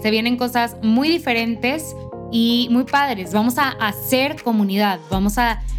se vienen cosas muy diferentes y muy padres. Vamos a hacer comunidad, vamos a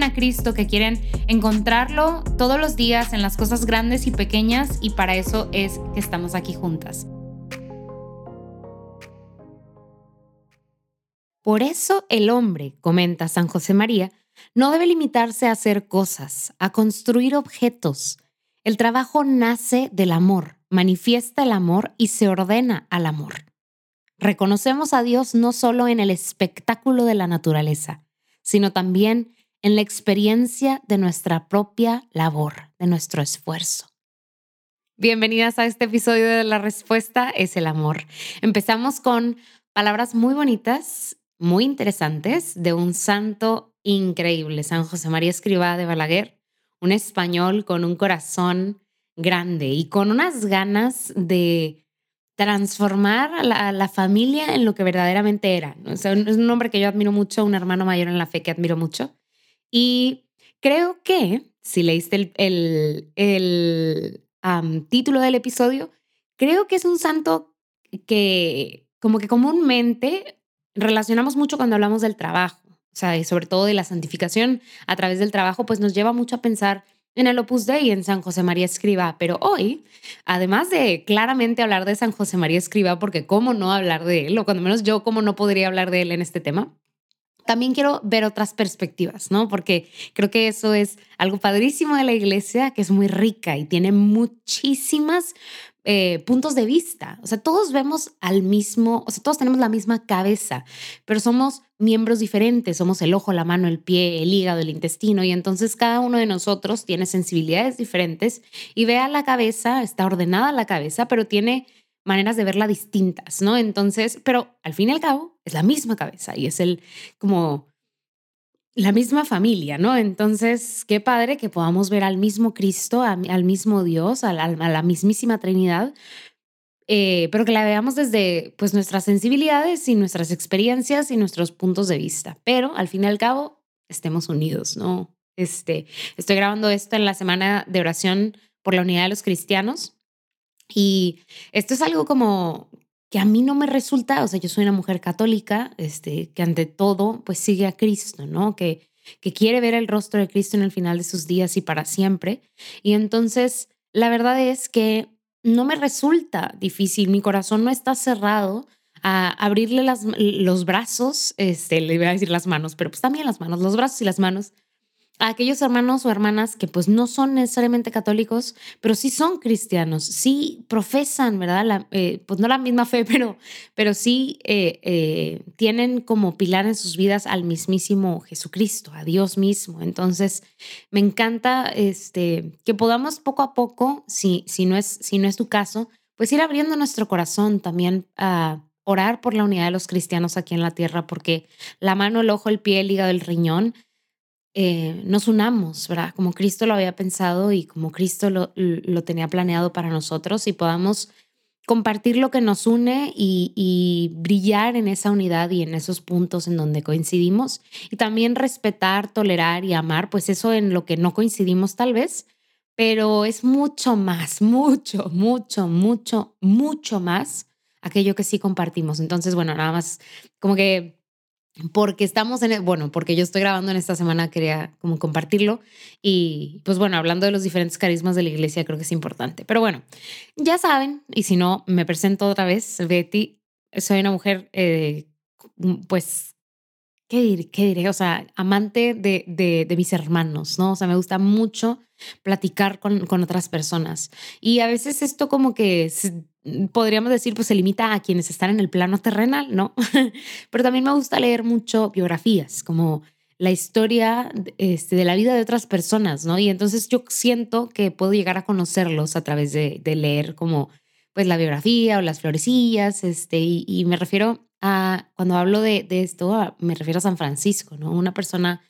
a Cristo, que quieren encontrarlo todos los días en las cosas grandes y pequeñas y para eso es que estamos aquí juntas. Por eso el hombre, comenta San José María, no debe limitarse a hacer cosas, a construir objetos. El trabajo nace del amor, manifiesta el amor y se ordena al amor. Reconocemos a Dios no solo en el espectáculo de la naturaleza, sino también en la experiencia de nuestra propia labor, de nuestro esfuerzo. Bienvenidas a este episodio de La Respuesta es el Amor. Empezamos con palabras muy bonitas, muy interesantes, de un santo increíble, San José María Escribá de Balaguer, un español con un corazón grande y con unas ganas de transformar a la, familia en lo que verdaderamente era. es un hombre que yo admiro mucho, un hermano mayor en la fe que admiro mucho. Y creo que, si leíste el, el, título del episodio, creo que es un santo que como que comúnmente relacionamos mucho cuando hablamos del trabajo, o sea, y sobre todo de la santificación a través del trabajo, pues nos lleva mucho a pensar en el Opus Dei en San José María Escriba. Pero hoy, además de claramente hablar de San José María Escriba, porque cómo no hablar de él, o cuando menos yo, cómo no podría hablar de él en este tema, también quiero ver otras perspectivas, ¿no? Porque creo que eso es algo padrísimo de la iglesia, que es muy rica y tiene muchísimas eh, puntos de vista. O sea, todos vemos al mismo, o sea, todos tenemos la misma cabeza, pero somos miembros diferentes, somos el ojo, la mano, el pie, el hígado, el intestino, y entonces cada uno de nosotros tiene sensibilidades diferentes y ve a la cabeza, está ordenada la cabeza, pero tiene maneras de verla distintas, ¿no? Entonces, pero al fin y al cabo es la misma cabeza y es el como la misma familia, ¿no? Entonces, qué padre que podamos ver al mismo Cristo, al mismo Dios, a la, mismísima Trinidad, eh, pero que la veamos desde pues nuestras sensibilidades y nuestras experiencias y nuestros puntos de vista. Pero al fin y al cabo, estemos unidos, ¿no? Este, estoy grabando esto en la semana de oración por la unidad de los cristianos y esto es algo como que a mí no me resulta, o sea, yo soy una mujer católica, este, que ante todo, pues sigue a Cristo, ¿no? Que, que quiere ver el rostro de Cristo en el final de sus días y para siempre. Y entonces, la verdad es que no me resulta difícil, mi corazón no está cerrado a abrirle las, los brazos, este, le voy a decir las manos, pero pues también las manos, los brazos y las manos a aquellos hermanos o hermanas que pues no son necesariamente católicos, pero sí son cristianos, sí profesan, ¿verdad? Eh, pues no la misma fe, pero, pero sí eh, eh, tienen como pilar en sus vidas al mismísimo Jesucristo, a Dios mismo. Entonces, me encanta este, que podamos poco a poco, si, si, no es, si no es tu caso, pues ir abriendo nuestro corazón también a orar por la unidad de los cristianos aquí en la tierra, porque la mano, el ojo, el pie, el hígado, el riñón, eh, nos unamos, ¿verdad? Como Cristo lo había pensado y como Cristo lo, lo tenía planeado para nosotros y podamos compartir lo que nos une y, y, brillar en esa unidad y en esos puntos en donde coincidimos y también respetar, tolerar y amar, pues eso en lo que no coincidimos tal vez, pero es mucho más, mucho, mucho, mucho, mucho más aquello que sí compartimos. Entonces, bueno, nada más como que porque estamos en, bueno, porque yo estoy grabando en esta semana, quería como compartirlo y pues bueno, hablando de los diferentes carismas de la iglesia, creo que es importante. Pero bueno, ya saben, y si no, me presento otra vez, Betty, soy una mujer, eh, pues, ¿qué? ¿qué diré? O sea, amante de, de, de, mis hermanos, ¿no? O sea, me gusta mucho platicar con, con otras personas. Y a veces esto como que Mm, podríamos decir, pues se limita a quienes están en el plano terrenal, ¿no? Pero también me gusta leer mucho biografías, como la historia este, de la vida de otras personas, ¿no? Y entonces yo siento que puedo llegar a conocerlos a través de, leer como pues la biografía o las florecillas, este, y, me refiero a, cuando hablo de, de esto, me refiero a San Francisco, ¿no? Una persona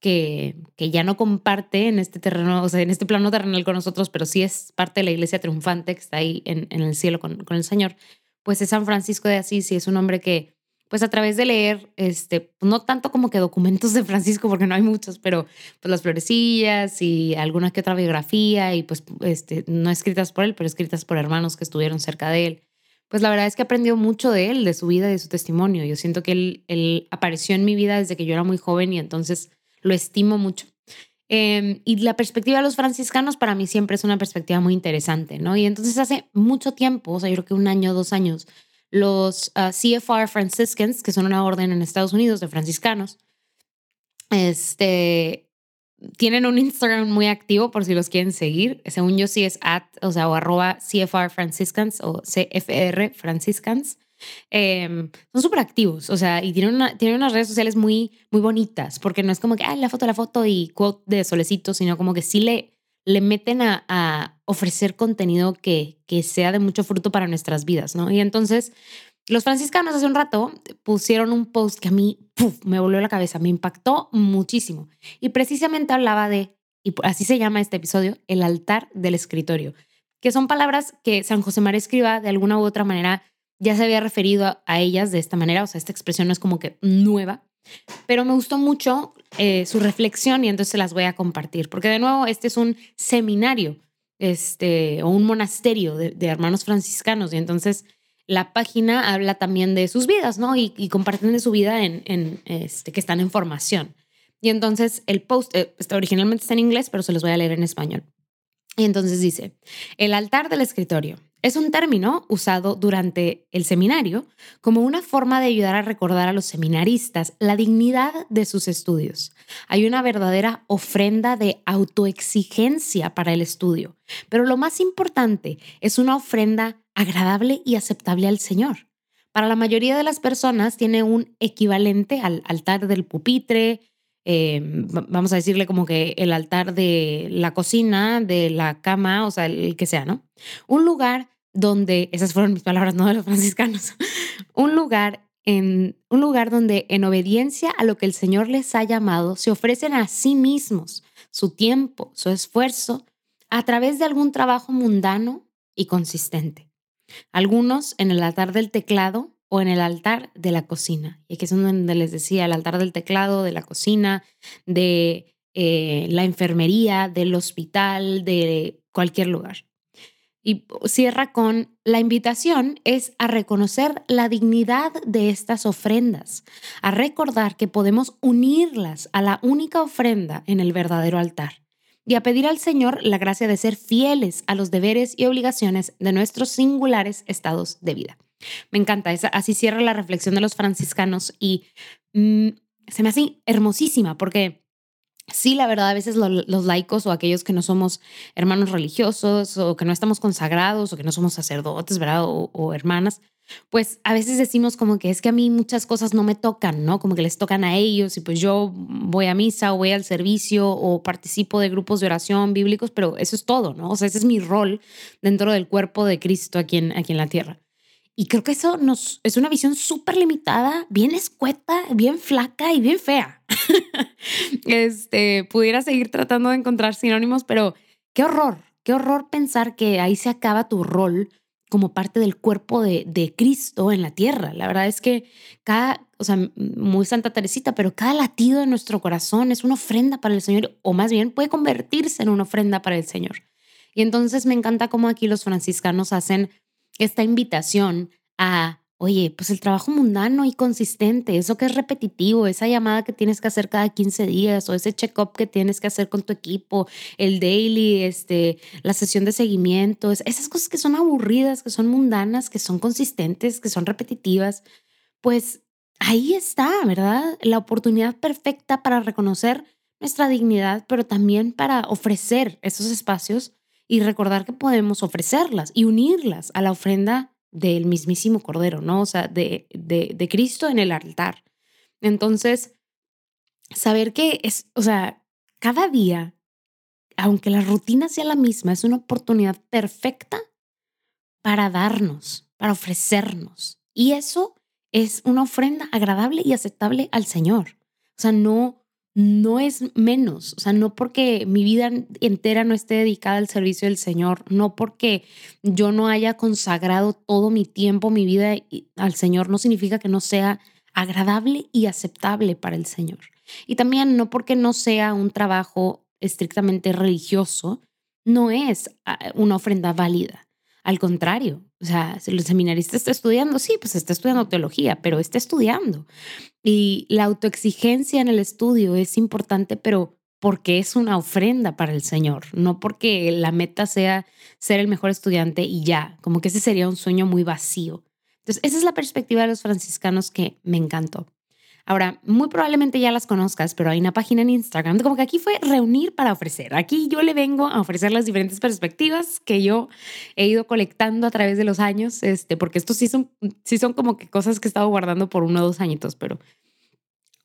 que, que ya no comparte en este terreno, o sea, en este plano terrenal con nosotros, pero sí es parte de la iglesia triunfante que está ahí en, en el cielo con, con, el Señor, pues es San Francisco de Asís y es un hombre que, pues a través de leer, este, no tanto como que documentos de Francisco, porque no hay muchos, pero pues las florecillas y alguna que otra biografía y pues este, no escritas por él, pero escritas por hermanos que estuvieron cerca de él. Pues la verdad es que aprendió mucho de él, de su vida y de su testimonio. Yo siento que él, él apareció en mi vida desde que yo era muy joven y entonces lo estimo mucho. Em, y la perspectiva de los franciscanos para mí siempre es una perspectiva muy interesante, ¿no? Y entonces hace mucho tiempo, o sea, yo creo que un año, dos años, los ah, CFR Franciscans, que son una orden en Estados Unidos de franciscanos, este, tienen un Instagram muy activo por si los quieren seguir. Según yo sí es at, o sea, o arroba CFR Franciscans o CFR Franciscans. Em, son súper activos, o sea, y tienen, una, tienen unas redes sociales muy, muy bonitas, porque no es como que, ay, la foto, la foto y quote de solecito, sino como que sí le, le meten a, a ofrecer contenido que, que sea de mucho fruto para nuestras vidas, ¿no? Y entonces, los franciscanos hace un rato pusieron un post que a mí me volvió la cabeza, me impactó muchísimo. Y precisamente hablaba de, y así se llama este episodio, el altar del escritorio, que son palabras que San José María Escriba de alguna u otra manera ya se había referido a, ellas de esta manera, o sea, esta expresión no es como que nueva, pero me gustó mucho eh, su reflexión y entonces se las voy a compartir, porque de nuevo este es un seminario este, o un monasterio de, hermanos franciscanos y entonces la página habla también de sus vidas, ¿no? Y, comparten de su vida en, en, este, que están en formación. Y entonces el post, eh, está, originalmente está en inglés, pero se los voy a leer en español. Y entonces dice, el altar del escritorio. Es un término usado durante el seminario como una forma de ayudar a recordar a los seminaristas la dignidad de sus estudios. Hay una verdadera ofrenda de autoexigencia para el estudio, pero lo más importante es una ofrenda agradable y aceptable al Señor. Para la mayoría de las personas tiene un equivalente al altar del pupitre, eh, vamos a decirle como que el altar de la cocina, de la cama, o sea, el que sea, ¿no? Un lugar donde, esas fueron mis palabras, no de los franciscanos, un lugar en un lugar donde en obediencia a lo que el Señor les ha llamado, se ofrecen a sí mismos su tiempo, su esfuerzo, a través de algún trabajo mundano y consistente. Algunos en el altar del teclado o en el altar de la cocina. Y aquí es donde les decía, el altar del teclado, de la cocina, de eh, la enfermería, del hospital, de cualquier lugar. Y cierra con, la invitación es a reconocer la dignidad de estas ofrendas, a recordar que podemos unirlas a la única ofrenda en el verdadero altar y a pedir al Señor la gracia de ser fieles a los deberes y obligaciones de nuestros singulares estados de vida. Me encanta, así cierra la reflexión de los franciscanos y mm, se me hace hermosísima porque sí, la verdad, a veces los laicos o aquellos que no somos hermanos religiosos o que no estamos consagrados o que no somos sacerdotes, ¿verdad? O, hermanas, pues a veces decimos como que es que a mí muchas cosas no me tocan, ¿no? Como que les tocan a ellos y pues yo voy a misa o voy al servicio o participo de grupos de oración bíblicos, pero eso es todo, ¿no? O sea, ese es mi rol dentro del cuerpo de Cristo aquí en, aquí en la tierra. Y creo que eso nos, es una visión súper limitada, bien escueta, bien flaca y bien fea. este, pudiera seguir tratando de encontrar sinónimos, pero qué horror, qué horror pensar que ahí se acaba tu rol como parte del cuerpo de, de Cristo en la tierra. La verdad es que cada, o sea, muy Santa Teresita, pero cada latido de nuestro corazón es una ofrenda para el Señor, o más bien puede convertirse en una ofrenda para el Señor. Y entonces me encanta cómo aquí los franciscanos hacen esta invitación a Oye, pues el trabajo mundano y consistente, eso que es repetitivo, esa llamada que tienes que hacer cada 15 días o ese check-up que tienes que hacer con tu equipo, el daily, este, la sesión de seguimiento, esas cosas que son aburridas, que son mundanas, que son consistentes, que son repetitivas, pues ahí está, ¿verdad? La oportunidad perfecta para reconocer nuestra dignidad, pero también para ofrecer esos espacios y recordar que podemos ofrecerlas y unirlas a la ofrenda del mismísimo Cordero, ¿no? O sea, de, de, de Cristo en el altar. Entonces, saber que es, o sea, cada día, aunque la rutina sea la misma, es una oportunidad perfecta para darnos, para ofrecernos. Y eso es una ofrenda agradable y aceptable al Señor. O sea, no, no es menos, o sea, no porque mi vida entera no esté dedicada al servicio del Señor, no porque yo no haya consagrado todo mi tiempo, mi vida al Señor, no significa que no sea agradable y aceptable para el Señor. Y también no porque no sea un trabajo estrictamente religioso, no es ah, una ofrenda válida. Al contrario, o sea, el seminarista está estudiando, sí, pues está estudiando teología, pero está estudiando. Y la autoexigencia en el estudio es importante, pero porque es una ofrenda para el Señor, no porque la meta sea ser el mejor estudiante y ya, como que ese sería un sueño muy vacío. Entonces, esa es la perspectiva de los franciscanos que me encantó. Ahora, muy probablemente ya las conozcas, pero hay una página en Instagram, como que aquí fue reunir para ofrecer. Aquí yo le vengo a ofrecer las diferentes perspectivas que yo he ido colectando a través de los años, este, porque estos sí son, sí son como que cosas que he estado guardando por uno o dos añitos, pero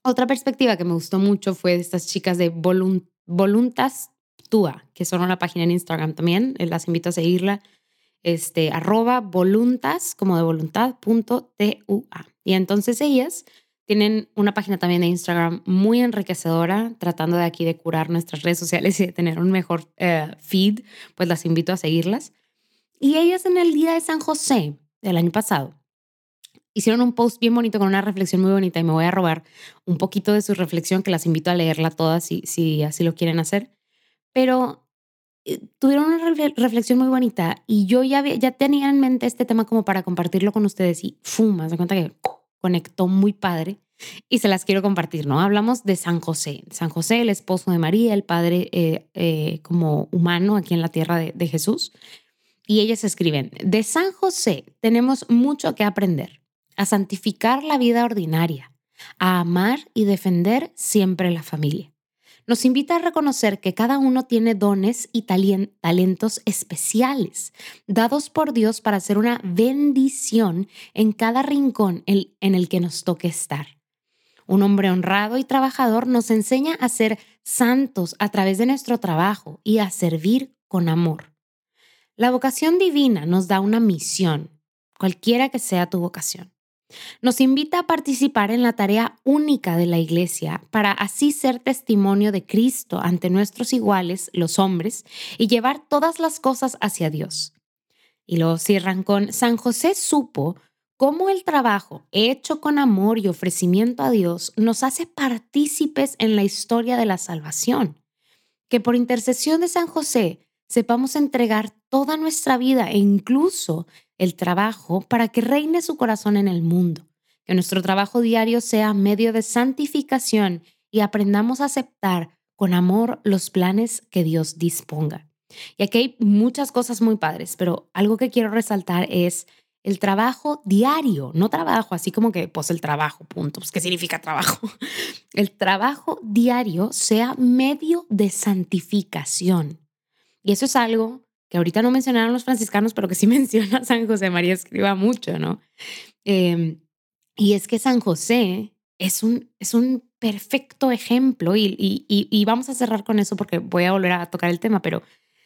otra perspectiva que me gustó mucho fue de estas chicas de Voluntas Tua, que son una página en Instagram también, eh, las invito a seguirla, este, arroba voluntas, como de voluntad, punto T-U-A. Y entonces ellas tienen una página también de Instagram muy enriquecedora, tratando de aquí de curar nuestras redes sociales y de tener un mejor eh, feed, pues las invito a seguirlas. Y ellas en el día de San José del año pasado hicieron un post bien bonito con una reflexión muy bonita y me voy a robar un poquito de su reflexión que las invito a leerla toda si, si así lo quieren hacer. Pero eh, tuvieron una reflexión muy bonita y yo ya, ya tenía en mente este tema como para compartirlo con ustedes y fuma, se cuenta que conectó muy padre y se las quiero compartir, ¿no? Hablamos de San José, San José, el esposo de María, el padre eh, eh, como humano aquí en la tierra de, de Jesús. Y ellas escriben, de San José tenemos mucho que aprender, a santificar la vida ordinaria, a amar y defender siempre la familia nos invita a reconocer que cada uno tiene dones y talentos especiales, dados por Dios para hacer una bendición en cada rincón en el que nos toque estar. Un hombre honrado y trabajador nos enseña a ser santos a través de nuestro trabajo y a servir con amor. La vocación divina nos da una misión, cualquiera que sea tu vocación. Nos invita a participar en la tarea única de la Iglesia para así ser testimonio de Cristo ante nuestros iguales, los hombres, y llevar todas las cosas hacia Dios. Y luego cierran con, San José supo cómo el trabajo hecho con amor y ofrecimiento a Dios nos hace partícipes en la historia de la salvación. Que por intercesión de San José sepamos entregar toda nuestra vida e incluso el trabajo para que reine su corazón en el mundo, que nuestro trabajo diario sea medio de santificación y aprendamos a aceptar con amor los planes que Dios disponga. Y aquí hay muchas cosas muy padres, pero algo que quiero resaltar es el trabajo diario, no trabajo así como que pues el trabajo, punto. Pues, ¿Qué significa trabajo? El trabajo diario sea medio de santificación. Y eso es algo que ahorita no mencionaron los franciscanos, pero que sí menciona San José María Escriba mucho, ¿no? Em, y es que San José es un, es un perfecto ejemplo y, y, y, vamos a cerrar con eso porque voy a volver a tocar el tema, pero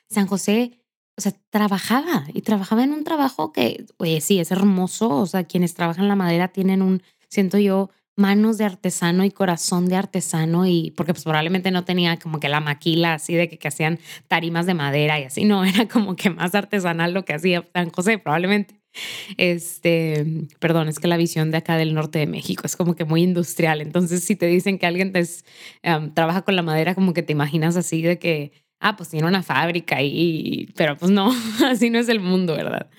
San José, o sea, trabajaba y trabajaba en un trabajo que, oye, sí, es hermoso, o sea, quienes trabajan la madera tienen un, siento yo, manos de artesano y corazón de artesano y porque pues probablemente no tenía como que la maquila así de que, hacían tarimas de madera y así, no, era como que más artesanal lo que hacía San José probablemente. Este, perdón, es que la visión de acá del norte de México es como que muy industrial. Entonces, si te dicen que alguien te trabaja con la madera, como que te imaginas así de que, ah, pues tiene una fábrica y, pero pues no, así no es el mundo, ¿verdad?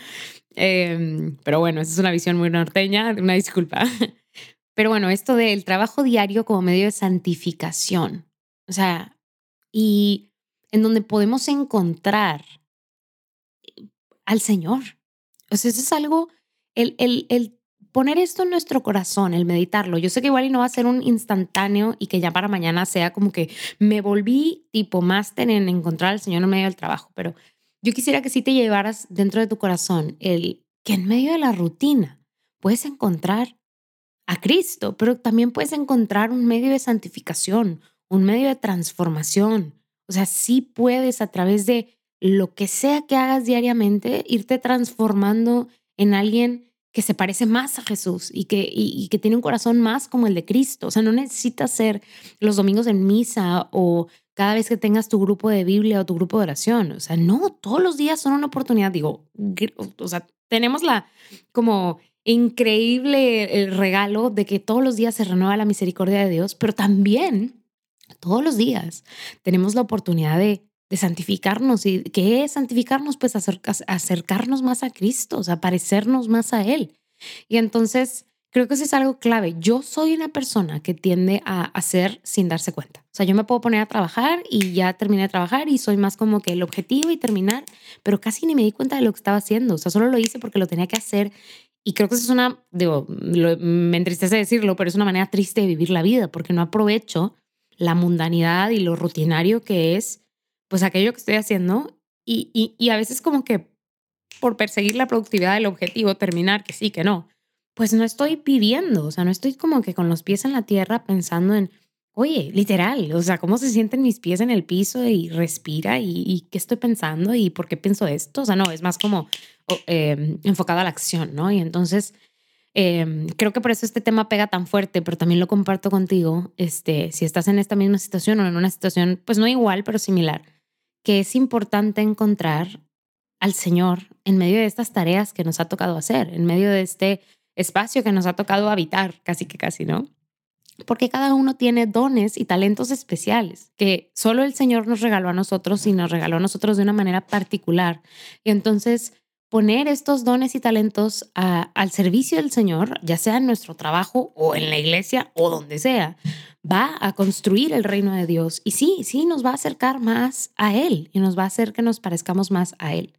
Em, pero bueno, esa es una visión muy norteña, una disculpa. Pero bueno, esto del trabajo diario como medio de santificación, o sea, y en donde podemos encontrar al Señor. O sea, eso es algo, el, el, el poner esto en nuestro corazón, el meditarlo. Yo sé que igual y no va a ser un instantáneo y que ya para mañana sea como que me volví tipo máster en encontrar al Señor en medio del trabajo, pero yo quisiera que sí te llevaras dentro de tu corazón el que en medio de la rutina puedes encontrar a Cristo, pero también puedes encontrar un medio de santificación, un medio de transformación. O sea, sí puedes a través de lo que sea que hagas diariamente irte transformando en alguien que se parece más a Jesús y que, y, que tiene un corazón más como el de Cristo. O sea, no necesitas ser los domingos en misa o cada vez que tengas tu grupo de Biblia o tu grupo de oración. O sea, no, todos los días son una oportunidad. Digo, o sea, tenemos la como increíble el regalo de que todos los días se renueva la misericordia de Dios, pero también todos los días tenemos la oportunidad de, de santificarnos. ¿Y qué es santificarnos? Pues acercarnos más a Cristo, o sea, parecernos más a Él. Y entonces Creo que eso es algo clave. Yo soy una persona que tiende a hacer sin darse cuenta. O sea, yo me puedo poner a trabajar y ya terminé de trabajar y soy más como que el objetivo y terminar, pero casi ni me di cuenta de lo que estaba haciendo. O sea, solo lo hice porque lo tenía que hacer. Y creo que eso es una, digo, me entristece decirlo, pero es una manera triste de vivir la vida porque no aprovecho la mundanidad y lo rutinario que es, pues aquello que estoy haciendo. Y, y, y a veces como que por perseguir la productividad del objetivo, terminar, que sí, que no pues no estoy viviendo, o sea, no estoy como que con los pies en la tierra pensando en, oye, literal, o sea, cómo se sienten mis pies en el piso y respira y, qué estoy pensando y por qué pienso esto. O sea, no, es más como em, enfocado a la acción, ¿no? Y entonces, em, creo que por eso este tema pega tan fuerte, pero también lo comparto contigo, este, si estás en esta misma situación o en una situación, pues no igual, pero similar, que es importante encontrar al Señor en medio de estas tareas que nos ha tocado hacer, en medio de este espacio que nos ha tocado habitar, casi que casi, ¿no? Porque cada uno tiene dones y talentos especiales que solo el Señor nos regaló a nosotros y nos regaló a nosotros de una manera particular. Y entonces poner estos dones y talentos al servicio del Señor, ya sea en nuestro trabajo o en la iglesia o donde sea, va a construir el reino de Dios. Y sí, sí, nos va a acercar más a Él y nos va a hacer que nos parezcamos más a Él.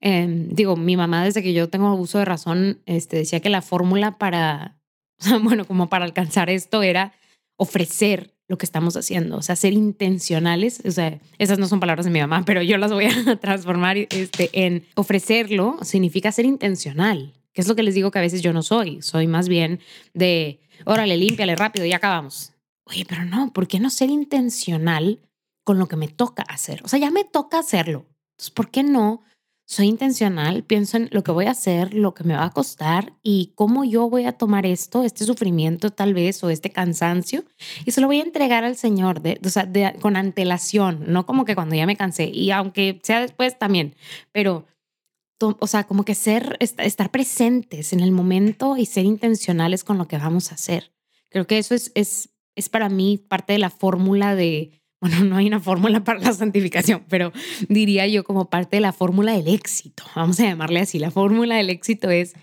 Em, digo, mi mamá desde que yo tengo uso de razón, este, decía que la fórmula para, bueno, como para alcanzar esto era ofrecer lo que estamos haciendo, o sea, ser intencionales, o sea, esas no son palabras de mi mamá, pero yo las voy a transformar este, en ofrecerlo, significa ser intencional, que es lo que les digo que a veces yo no soy, soy más bien de, órale, límpiale rápido y acabamos. Oye, pero no, ¿por qué no ser intencional con lo que me toca hacer? O sea, ya me toca hacerlo. Entonces, ¿por qué no soy intencional, pienso en lo que voy a hacer, lo que me va a costar y cómo yo voy a tomar esto, este sufrimiento tal vez o este cansancio y se lo voy a entregar al Señor de, o sea, con antelación, no como que cuando ya me cansé y aunque sea después también, pero o sea, como que ser, estar presentes en el momento y ser intencionales con lo que vamos a hacer. Creo que eso es, es, es para mí parte de la fórmula de, bueno, no hay una fórmula para la santificación, pero diría yo como parte de la fórmula del éxito, vamos a llamarle así, la fórmula del éxito es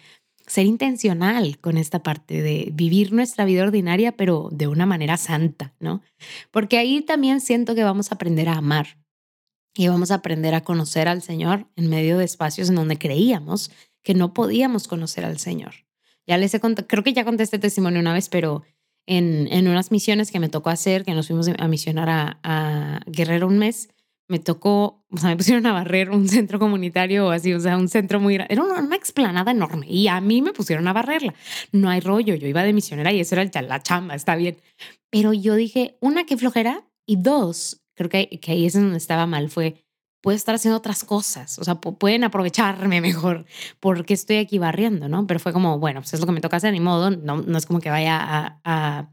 ser intencional con esta parte de vivir nuestra vida ordinaria, pero de una manera santa, ¿no? Porque ahí también siento que vamos a aprender a amar y vamos a aprender a conocer al Señor en medio de espacios en donde creíamos que no podíamos conocer al Señor. Ya les he creo que ya conté este testimonio una vez, pero en, en, unas misiones que me tocó hacer, que nos fuimos a misionar a, Guerrero un mes, me tocó, o sea, me pusieron a barrer un centro comunitario o así, o sea, un centro muy grande. Era una, explanada enorme y a mí me pusieron a barrerla. No hay rollo, yo iba de misionera y eso era la chamba, está bien. Pero yo dije, una, qué flojera, y dos, creo que, que ahí es donde estaba mal, fue, puedo estar haciendo otras cosas, o sea, pueden aprovecharme mejor porque estoy aquí barriendo, ¿no? Pero fue como, bueno, pues es lo que me toca hacer, ni modo, no, no es como que vaya a, a,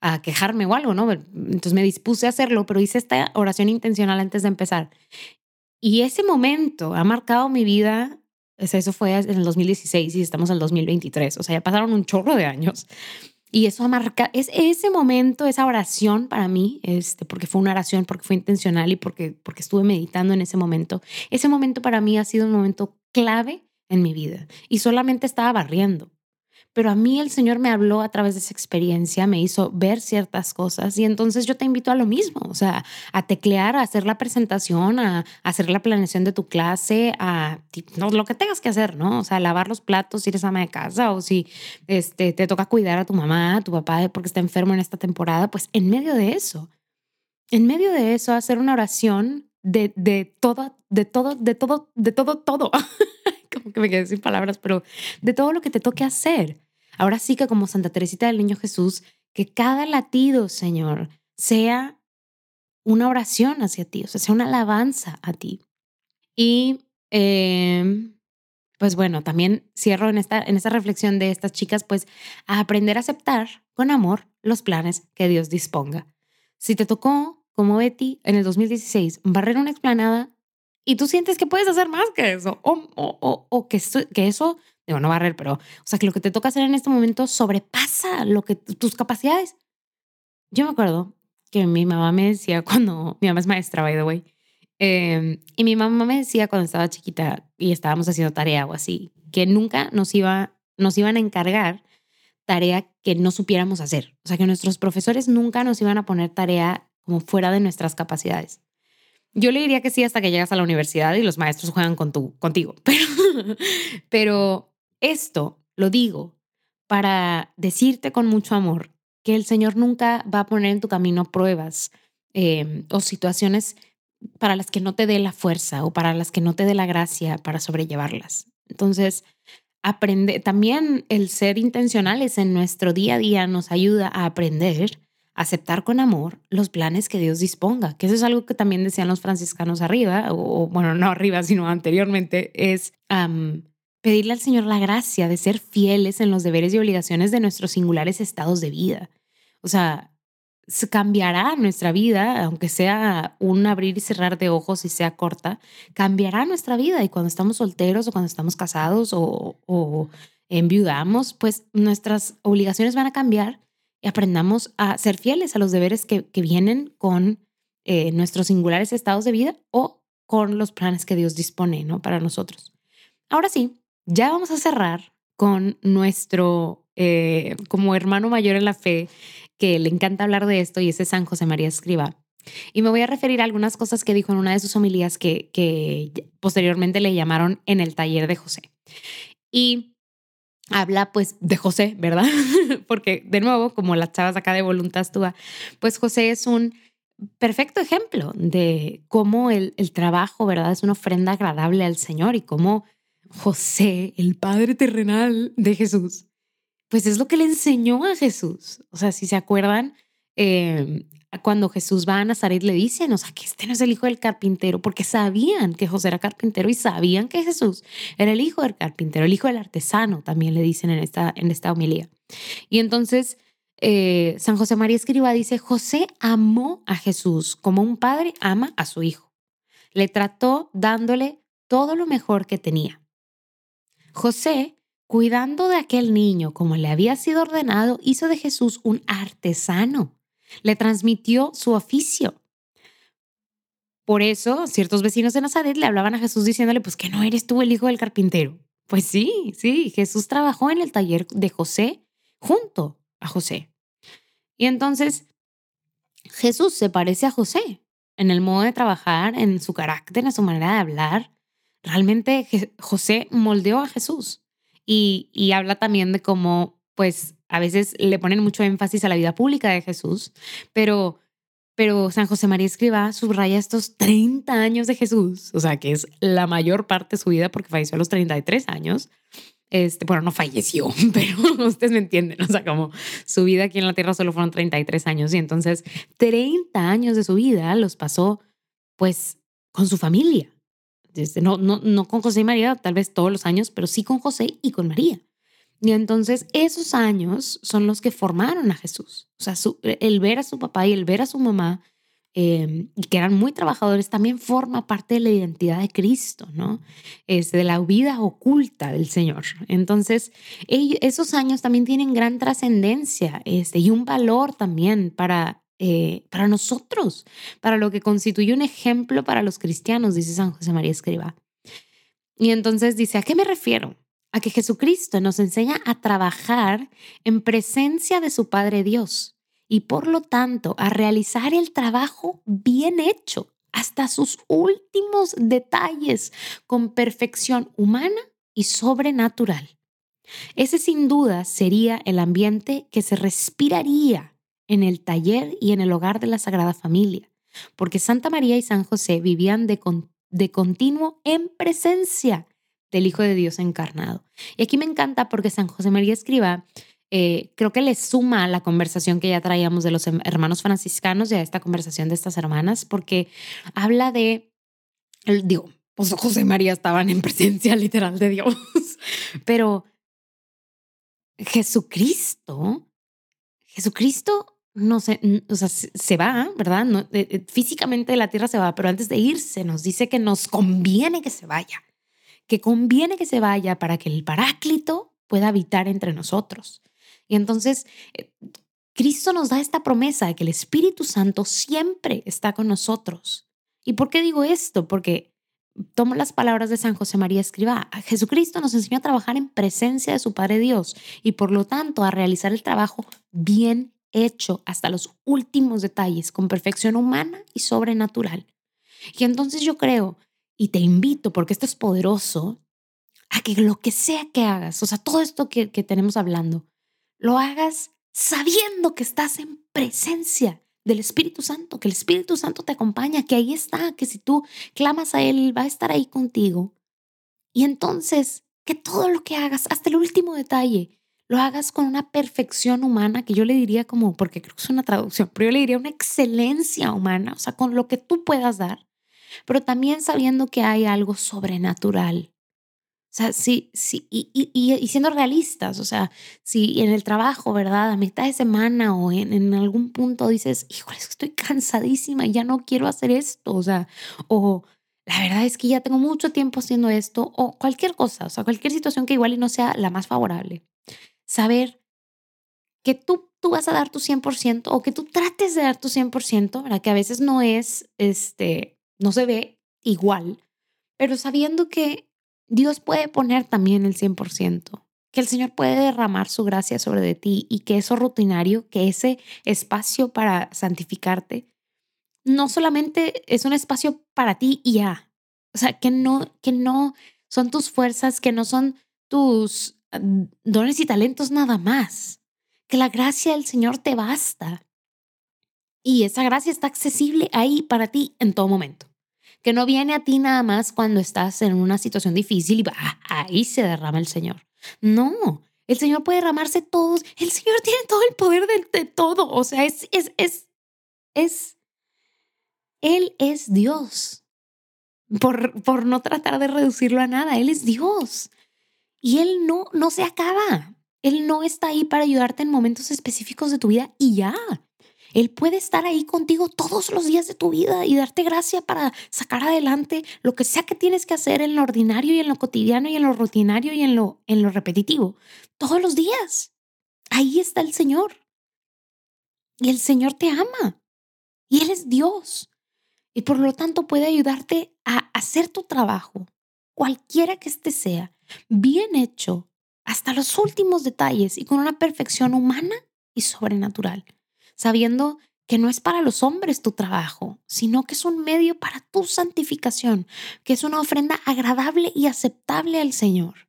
a, quejarme o algo, ¿no? Entonces me dispuse a hacerlo, pero hice esta oración intencional antes de empezar. Y ese momento ha marcado mi vida, o sea, eso fue en el 2016 y estamos en el 2023, o sea, ya pasaron un chorro de años. Y eso ha marcado, es ese momento, esa oración para mí, este, porque fue una oración, porque fue intencional y porque, porque estuve meditando en ese momento. Ese momento para mí ha sido un momento clave en mi vida y solamente estaba barriendo. Pero a mí el Señor me habló a través de esa experiencia, me hizo ver ciertas cosas y entonces yo te invito a lo mismo, o sea, a teclear, a hacer la presentación, a, hacer la planeación de tu clase, a no, lo que tengas que hacer, ¿no? O sea, lavar los platos si eres ama de casa o si este, te toca cuidar a tu mamá, a tu papá porque está enfermo en esta temporada, pues en medio de eso, en medio de eso, hacer una oración de, de todo, de todo, de todo, de todo, todo. como que me quedé sin palabras, pero de todo lo que te toque hacer. Ahora sí que como Santa Teresita del Niño Jesús, que cada latido, Señor, sea una oración hacia ti, o sea, sea una alabanza a ti. Y em, pues bueno, también cierro en esta, en esta reflexión de estas chicas, pues a aprender a aceptar con amor los planes que Dios disponga. Si te tocó, como Betty, en el 2016, barrer una explanada y tú sientes que puedes hacer más que eso, o, o, o, que, que eso digo, no barrer, pero, o sea, que lo que te toca hacer en este momento sobrepasa lo que tus capacidades. Yo me acuerdo que mi mamá me decía cuando, mi mamá es maestra, by the way, em, y mi mamá me decía cuando estaba chiquita y estábamos haciendo tarea o así, que nunca nos, iba, nos iban a encargar tarea que no supiéramos hacer. O sea, que nuestros profesores nunca nos iban a poner tarea como fuera de nuestras capacidades. Yo le diría que sí hasta que llegas a la universidad y los maestros juegan con tu, contigo, pero, pero esto lo digo para decirte con mucho amor que el Señor nunca va a poner en tu camino pruebas em, o situaciones para las que no te dé la fuerza o para las que no te dé la gracia para sobrellevarlas. Entonces, aprende, también el ser intencionales en nuestro día a día nos ayuda a aprender, a aceptar con amor los planes que Dios disponga, que eso es algo que también decían los franciscanos arriba, o, bueno, no arriba, sino anteriormente, es pedirle al Señor la gracia de ser fieles en los deberes y obligaciones de nuestros singulares estados de vida. O sea, cambiará nuestra vida, aunque sea un abrir y cerrar de ojos y sea corta, cambiará nuestra vida. Y cuando estamos solteros o cuando estamos casados o, o enviudamos, pues nuestras obligaciones van a cambiar y aprendamos a ser fieles a los deberes que, que vienen con eh, nuestros singulares estados de vida o con los planes que Dios dispone ¿no? para nosotros. Ahora sí, ya vamos a cerrar con nuestro, eh, como hermano mayor en la fe, que le encanta hablar de esto, y ese es San José María Escriba. Y me voy a referir a algunas cosas que dijo en una de sus homilías que, posteriormente le llamaron en el taller de José. Y habla pues de José, ¿verdad? Porque de nuevo, como las chavas acá de voluntad tuya, pues José es un perfecto ejemplo de cómo el, el trabajo, ¿verdad? Es una ofrenda agradable al Señor y cómo José, el padre terrenal de Jesús, pues es lo que le enseñó a Jesús. O sea, si se acuerdan, em, cuando Jesús va a Nazaret le dicen, o sea, que este no es el hijo del carpintero, porque sabían que José era carpintero y sabían que Jesús era el hijo del carpintero, el hijo del artesano, también le dicen en esta, en esta homilía. Y entonces eh, San José María Escriba dice, José amó a Jesús como un padre ama a su hijo. Le trató dándole todo lo mejor que tenía. José, cuidando de aquel niño como le había sido ordenado, hizo de Jesús un artesano. Le transmitió su oficio. Por eso, ciertos vecinos de Nazaret le hablaban a Jesús diciéndole, pues que no eres tú el hijo del carpintero. Pues sí, sí, Jesús trabajó en el taller de José junto a José. Y entonces, Jesús se parece a José en el modo de trabajar, en su carácter, en su manera de hablar, realmente José moldeó a Jesús y, y habla también de cómo, pues, a veces le ponen mucho énfasis a la vida pública de Jesús, pero, pero San José María Escriba subraya estos 30 años de Jesús, o sea, que es la mayor parte de su vida porque falleció a los 33 años. Este, bueno, no falleció, pero ustedes me entienden, o sea, como su vida aquí en la tierra solo fueron 33 años y entonces 30 años de su vida los pasó pues con su familia, no, no, no con José y María, tal vez todos los años, pero sí con José y con María. Y entonces esos años son los que formaron a Jesús. O sea, el ver a su papá y el ver a su mamá, em, y que eran muy trabajadores, también forma parte de la identidad de Cristo, ¿no? Es de la vida oculta del Señor. Entonces, esos años también tienen gran trascendencia este, y un valor también para eh, para nosotros, para lo que constituye un ejemplo para los cristianos, dice San José María Escriba. Y entonces dice, ¿a qué me refiero? A que Jesucristo nos enseña a trabajar en presencia de su Padre Dios y por lo tanto a realizar el trabajo bien hecho hasta sus últimos detalles con perfección humana y sobrenatural. Ese sin duda sería el ambiente que se respiraría en el taller y en el hogar de la Sagrada Familia, porque Santa María y San José vivían de, de continuo en presencia del Hijo de Dios encarnado. Y aquí me encanta porque San José María escriba, eh, creo que le suma a la conversación que ya traíamos de los hermanos franciscanos y a esta conversación de estas hermanas, porque habla de, digo, pues José María estaban en presencia literal de Dios, pero Jesucristo, Jesucristo no sé, o sea, se va, ¿verdad? Eh, eh, físicamente la tierra se va, pero antes de irse nos dice que nos conviene que se vaya, que conviene que se vaya para que el Paráclito pueda habitar entre nosotros. Y entonces, eh, Cristo nos da esta promesa de que el Espíritu Santo siempre está con nosotros. ¿Y por qué digo esto? Porque tomo las palabras de San José María Escribá. Jesucristo nos enseñó a trabajar en presencia de su Padre Dios y por lo tanto a realizar el trabajo bien hecho hasta los últimos detalles, con perfección humana y sobrenatural. Y entonces yo creo, y te invito, porque esto es poderoso, a que lo que sea que hagas, o sea, todo esto que, que tenemos hablando, lo hagas sabiendo que estás en presencia del Espíritu Santo, que el Espíritu Santo te acompaña, que ahí está, que si tú clamas a Él, va a estar ahí contigo. Y entonces, que todo lo que hagas, hasta el último detalle, lo hagas con una perfección humana que yo le diría como, porque creo que es una traducción, pero yo le diría una excelencia humana, o sea, con lo que tú puedas dar, pero también sabiendo que hay algo sobrenatural. O sea, sí, sí, y, y, siendo realistas, o sea, si en el trabajo, ¿verdad? A mitad de semana o en, en algún punto dices, híjole, estoy cansadísima y ya no quiero hacer esto, o sea, o la verdad es que ya tengo mucho tiempo haciendo esto, o cualquier cosa, o sea, cualquier situación que igual y no sea la más favorable saber que tú, tú vas a dar tu 100% o que tú trates de dar tu 100%, ¿verdad? Que a veces no es, este, no se ve igual, pero sabiendo que Dios puede poner también el 100%, que el Señor puede derramar su gracia sobre de ti y que eso rutinario, que ese espacio para santificarte, no solamente es un espacio para ti y ya, o sea, que no, que no son tus fuerzas, que no son tus dones y talentos nada más, que la gracia del Señor te basta. Y esa gracia está accesible ahí para ti en todo momento. Que no viene a ti nada más cuando estás en una situación difícil y va, ahí se derrama el Señor. No, el Señor puede derramarse todos. El Señor tiene todo el poder de, todo. O sea, es, es, es, es, Él es Dios. Por, por no tratar de reducirlo a nada, Él es Dios. Y Él no, no se acaba. Él no está ahí para ayudarte en momentos específicos de tu vida y ya. Él puede estar ahí contigo todos los días de tu vida y darte gracia para sacar adelante lo que sea que tienes que hacer en lo ordinario y en lo cotidiano y en lo rutinario y en lo, en lo repetitivo. Todos los días. Ahí está el Señor. Y el Señor te ama. Y Él es Dios. Y por lo tanto puede ayudarte a hacer tu trabajo, cualquiera que este sea, bien hecho, hasta los últimos detalles y con una perfección humana y sobrenatural, sabiendo que no es para los hombres tu trabajo, sino que es un medio para tu santificación, que es una ofrenda agradable y aceptable al Señor,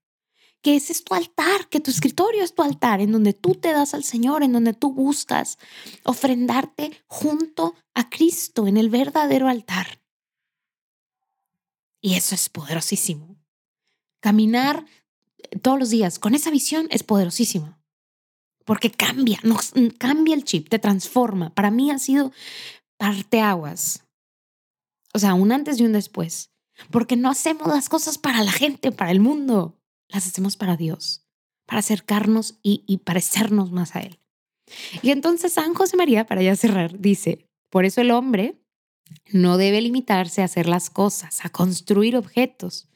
que ese es tu altar, que tu escritorio es tu altar, en donde tú te das al Señor, en donde tú buscas ofrendarte junto a Cristo en el verdadero altar. Y eso es poderosísimo. Caminar eh, todos los días con esa visión es poderosísimo. Porque cambia, nos, mm, cambia el chip, te transforma. Para mí ha sido parteaguas. O sea, un antes y un después. Porque no hacemos las cosas para la gente, para el mundo. Las hacemos para Dios, para acercarnos y, y parecernos más a Él. Y entonces San José María, para ya cerrar, dice, por eso el hombre no debe limitarse a hacer las cosas, a construir objetos,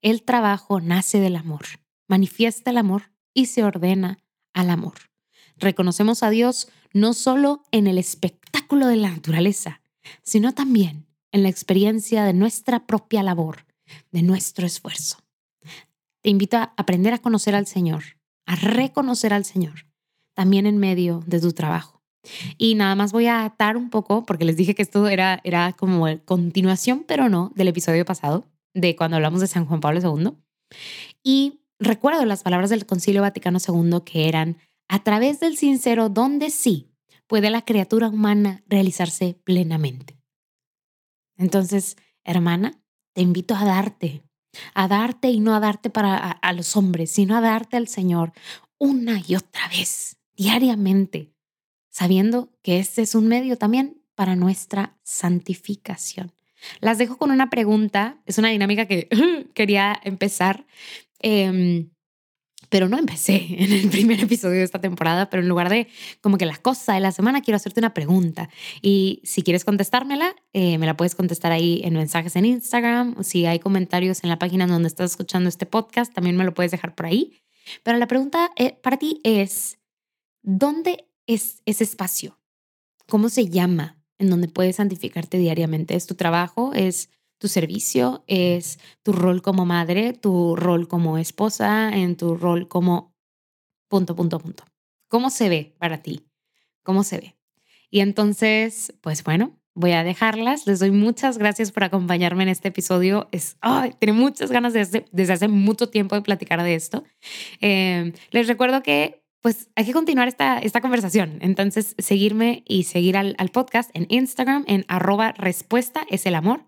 el trabajo nace del amor, manifiesta el amor y se ordena al amor. Reconocemos a Dios no solo en el espectáculo de la naturaleza, sino también en la experiencia de nuestra propia labor, de nuestro esfuerzo. Te invito a aprender a conocer al Señor, a reconocer al Señor, también en medio de tu trabajo. Y nada más voy a atar un poco, porque les dije que esto era, era como continuación, pero no, del episodio pasado, de cuando hablamos de San Juan Pablo II. Y recuerdo las palabras del Concilio Vaticano II que eran, a través del sincero donde sí puede la criatura humana realizarse plenamente. Entonces, hermana, te invito a darte, a darte y no a darte para a, los hombres, sino a darte al Señor una y otra vez, diariamente, sabiendo que este es un medio también para nuestra santificación. Las dejo con una pregunta, es una dinámica que quería empezar. Em, pero no empecé en el primer episodio de esta temporada, pero en lugar de como que las cosas de la semana, quiero hacerte una pregunta. Y si quieres contestármela, eh, me la puedes contestar ahí en mensajes en Instagram. Si hay comentarios en la página donde estás escuchando este podcast, también me lo puedes dejar por ahí. Pero la pregunta eh, para ti es, ¿dónde es ese espacio? ¿Cómo se llama en donde puedes santificarte diariamente? ¿Es tu trabajo? ¿Es tu servicio, es tu rol como madre, tu rol como esposa, en tu rol como punto, punto, punto. ¿Cómo se ve para ti? ¿Cómo se ve? Y entonces, pues bueno, voy a dejarlas. Les doy muchas gracias por acompañarme en este episodio. Es, ay, tengo muchas ganas desde, desde hace mucho tiempo de platicar de esto. Em, les recuerdo que pues hay que continuar esta, esta conversación. Entonces, seguirme y seguir al, al podcast en Instagram en arroba respuesta es el amor.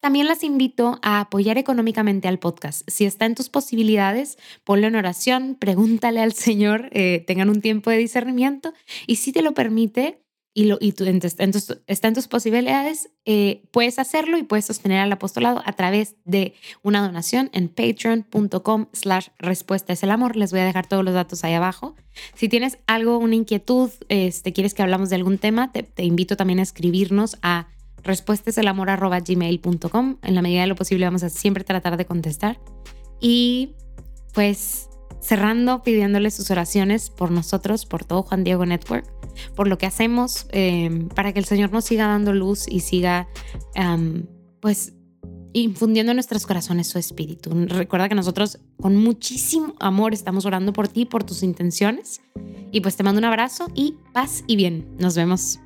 También las invito a apoyar económicamente al podcast. Si está en tus posibilidades, ponlo en oración, pregúntale al Señor, eh, tengan un tiempo de discernimiento y si te lo permite y, lo, y tú, está en tus posibilidades, eh, puedes hacerlo y puedes sostener al apostolado a través de una donación en patreon.com slash respuesta es el amor. Les voy a dejar todos los datos ahí abajo. Si tienes algo, una inquietud, este, quieres que hablamos de algún tema, te, invito también a escribirnos a respuesta es el amor gmail.com. En la medida de lo posible vamos a siempre tratar de contestar. Y pues cerrando, pidiéndole sus oraciones por nosotros, por todo Juan Diego Network, por lo que hacemos, em, para que el Señor nos siga dando luz y siga, pues, infundiendo en nuestros corazones su espíritu. Recuerda que nosotros con muchísimo amor estamos orando por ti, por tus intenciones. Y pues te mando un abrazo y paz y bien. Nos vemos.